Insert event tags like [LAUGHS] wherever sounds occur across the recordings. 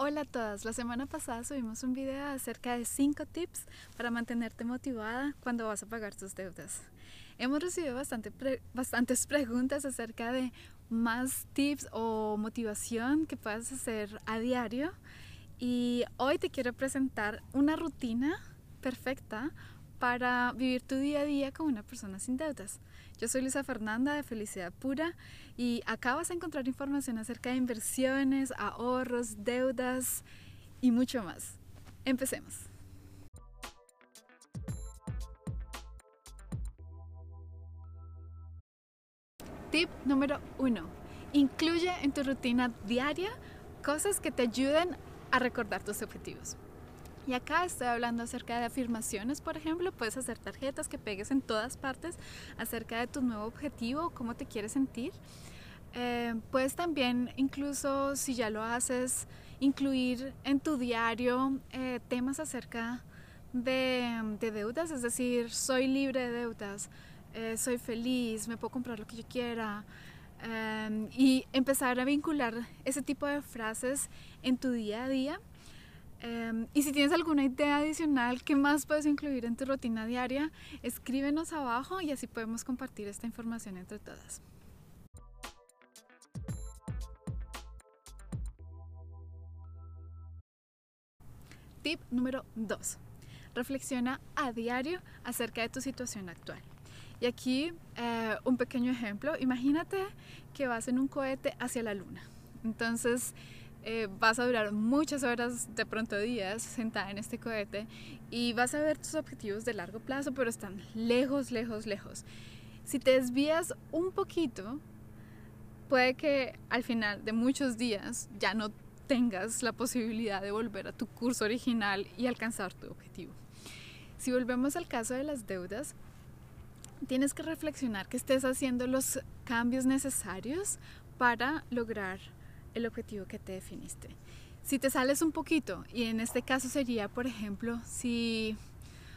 Hola a todas, la semana pasada subimos un video acerca de 5 tips para mantenerte motivada cuando vas a pagar tus deudas. Hemos recibido bastante bastantes [LAUGHS] preguntas acerca de más tips o motivación que puedas hacer a diario y hoy te quiero presentar una rutina perfecta para vivir tu día a día como una persona sin deudas. Yo soy Luisa Fernanda de Felicidad Pura y acá vas a encontrar información acerca de inversiones, ahorros, deudas y mucho más. Empecemos. Tip número uno. Incluye en tu rutina diaria cosas que te ayuden a recordar tus objetivos. Y acá estoy hablando acerca de afirmaciones, por ejemplo, puedes hacer tarjetas que pegues en todas partes acerca de tu nuevo objetivo, cómo te quieres sentir. Eh, puedes también, incluso si ya lo haces, incluir en tu diario eh, temas acerca de, deudas, es decir, soy libre de deudas, eh, soy feliz, me puedo comprar lo que yo quiera. y empezar a vincular ese tipo de frases en tu día a día Em, y si tienes alguna idea adicional que más puedes incluir en tu rutina diaria, escríbenos abajo y así podemos compartir esta información entre todas. Tip número 2. Reflexiona a diario acerca de tu situación actual. Y aquí eh, un pequeño ejemplo. Imagínate que vas en un cohete hacia la luna. Entonces, eh, vas a durar muchas horas, de pronto días, sentada en este cohete y vas a ver tus objetivos de largo plazo, pero están lejos, lejos, lejos. Si te desvías un poquito, puede que al final de muchos días ya no tengas la posibilidad de volver a tu curso original y alcanzar tu objetivo. Si volvemos al caso de las deudas, tienes que reflexionar que estés haciendo los cambios necesarios para lograr el objetivo que te definiste. Si te sales un poquito, y en este caso sería, por ejemplo, si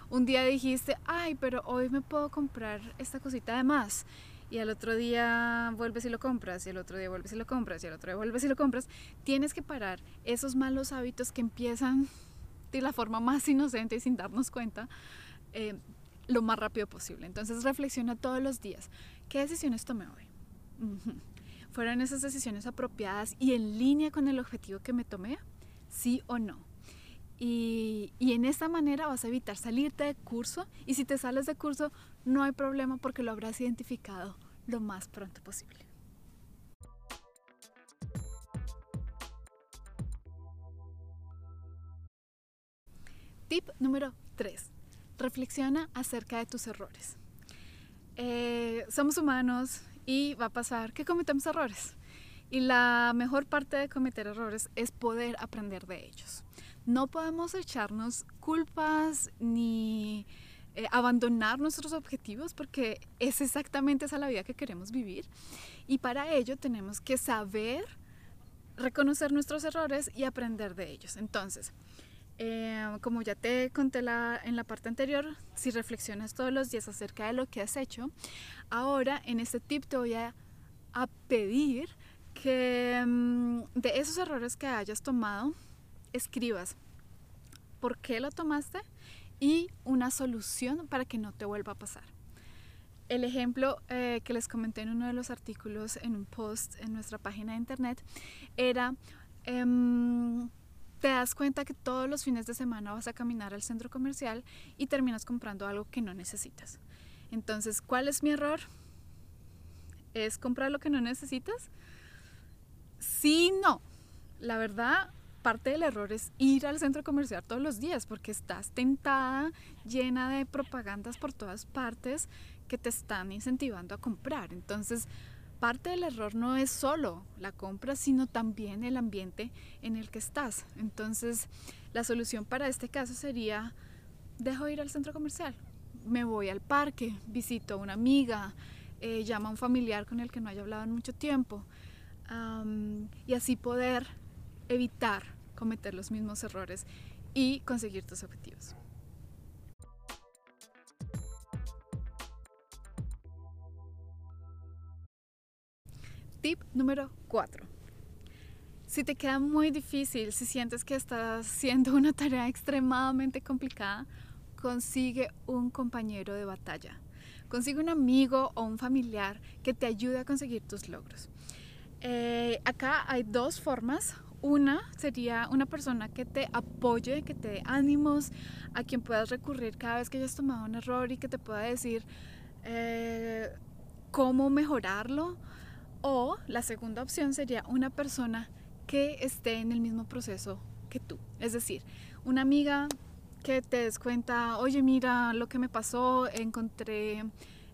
un día dijiste, ay, pero hoy me puedo comprar esta cosita de más, y al otro día vuelves y lo compras, y al otro día vuelves y lo compras, y al otro día vuelves y lo compras, tienes que parar esos malos hábitos que empiezan de la forma más inocente y sin darnos cuenta. Eh, lo más rápido posible. Entonces reflexiona todos los días. ¿Qué decisiones tomé hoy? ¿Fueron esas decisiones apropiadas y en línea con el objetivo que me tomé? ¿Sí o no? Y, y, en esta manera vas a evitar salirte de curso y si te sales de curso no hay problema porque lo habrás identificado lo más pronto posible. Tip número 3. Reflexiona acerca de tus errores. Eh, somos humanos, va a pasar que cometemos errores. Y la mejor parte de cometer errores es poder aprender de ellos. No podemos echarnos culpas ni eh, abandonar nuestros objetivos porque es exactamente esa la vida que queremos vivir. Y para ello tenemos que saber reconocer nuestros errores y aprender de ellos. Entonces, eh, como ya te conté en la parte anterior, si reflexionas todos los días acerca de lo que has hecho, ahora en este tip te voy a, pedir que mm, de esos errores que hayas tomado, escribas por qué lo tomaste y una solución para que no te vuelva a pasar. El ejemplo eh, que les comenté en uno de los artículos en un post en nuestra página de internet era... Em, te das cuenta que todos los fines de semana vas a caminar al centro comercial y terminas comprando algo que no necesitas. Entonces, ¿cuál es mi error? ¿Es comprar lo que no necesitas? Sí, no. La verdad, parte del error es ir al centro comercial todos los días porque estás tentada, llena de propagandas por todas partes que te están incentivando a comprar. Entonces, parte del error no es solo la compra, sino también el ambiente en el que estás. Entonces, la solución para este caso sería, dejo ir al centro comercial, me voy al parque, visito a una amiga, eh, llamo a un familiar con el que no haya hablado en mucho tiempo, y así poder evitar cometer los mismos errores y conseguir tus objetivos. Tip número 4. Si te queda muy difícil, si sientes que estás haciendo [LAUGHS] una tarea extremadamente complicada, consigue un compañero de batalla. Consigue un amigo o un familiar que te ayude a conseguir tus logros. Eh, acá hay dos formas. Una sería una persona que te apoye, que te dé ánimos, a quien puedas recurrir cada vez que hayas tomado un error y que te pueda decir eh, cómo mejorarlo. O la segunda opción sería una persona que esté en el mismo proceso que tú. Es decir, una amiga que te des cuenta, oye, mira lo que me pasó, encontré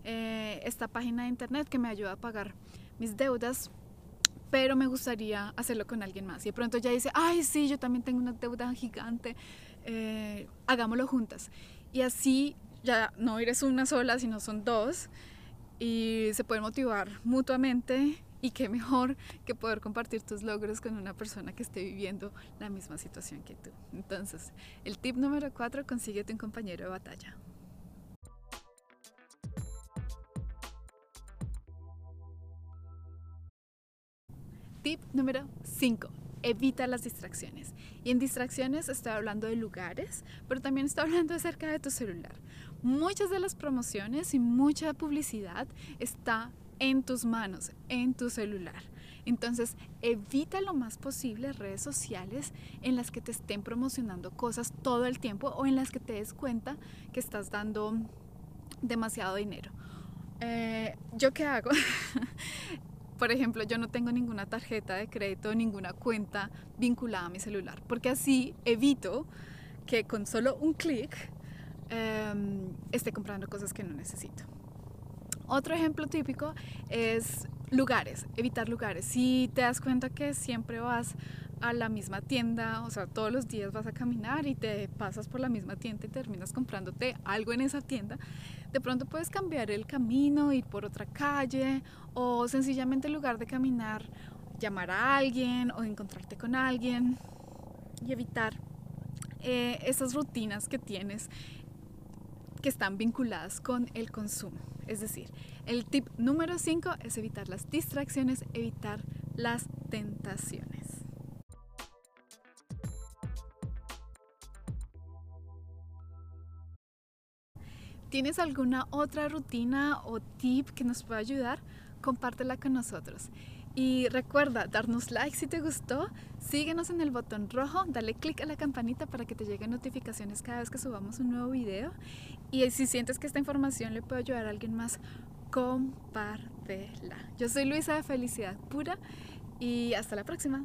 eh, esta página de internet que me ayuda a pagar mis deudas pero me gustaría hacerlo con alguien más. Y de pronto ya dice, ay, sí, yo también tengo una deuda gigante, eh, hagámoslo juntas. Y así ya no eres una sola, sino son dos, y se pueden motivar mutuamente. Y qué mejor que poder compartir tus logros con una persona que esté viviendo la misma situación que tú. Entonces, el tip número cuatro, consíguete un compañero de batalla. Tip número 5. Evita las distracciones. Y en distracciones estoy hablando de lugares, pero también estoy hablando acerca de tu celular. Muchas de las promociones y mucha publicidad está en tus manos, en tu celular. Entonces, evita lo más posible redes sociales en las que te estén promocionando cosas todo el tiempo o en las que te des cuenta que estás dando demasiado dinero. Eh, ¿Yo qué hago? [LAUGHS] por ejemplo, yo no tengo ninguna tarjeta de crédito, ninguna cuenta vinculada a mi celular, porque así evito que con solo un clic em, esté comprando cosas que no necesito. Otro ejemplo típico es lugares, evitar lugares. Si te das cuenta que siempre vas a la misma tienda, o sea, todos los días vas a caminar y te pasas por la misma tienda y terminas comprándote algo en esa tienda, de pronto puedes cambiar el camino, ir por otra calle o sencillamente en lugar de caminar, llamar a alguien o encontrarte con alguien y evitar eh, esas rutinas que tienes que están vinculadas con el consumo. Es decir, el tip número 5 es evitar las distracciones, evitar las tentaciones. ¿Tienes alguna otra rutina o tip que nos pueda ayudar? Compártela con nosotros. Y recuerda darnos like si te gustó, síguenos en el botón rojo, dale click a la campanita para que te lleguen notificaciones cada vez que subamos un nuevo video. Y si sientes que esta información le puede ayudar a alguien más, compártela. Yo soy Luisa de Felicidad Pura y hasta la próxima.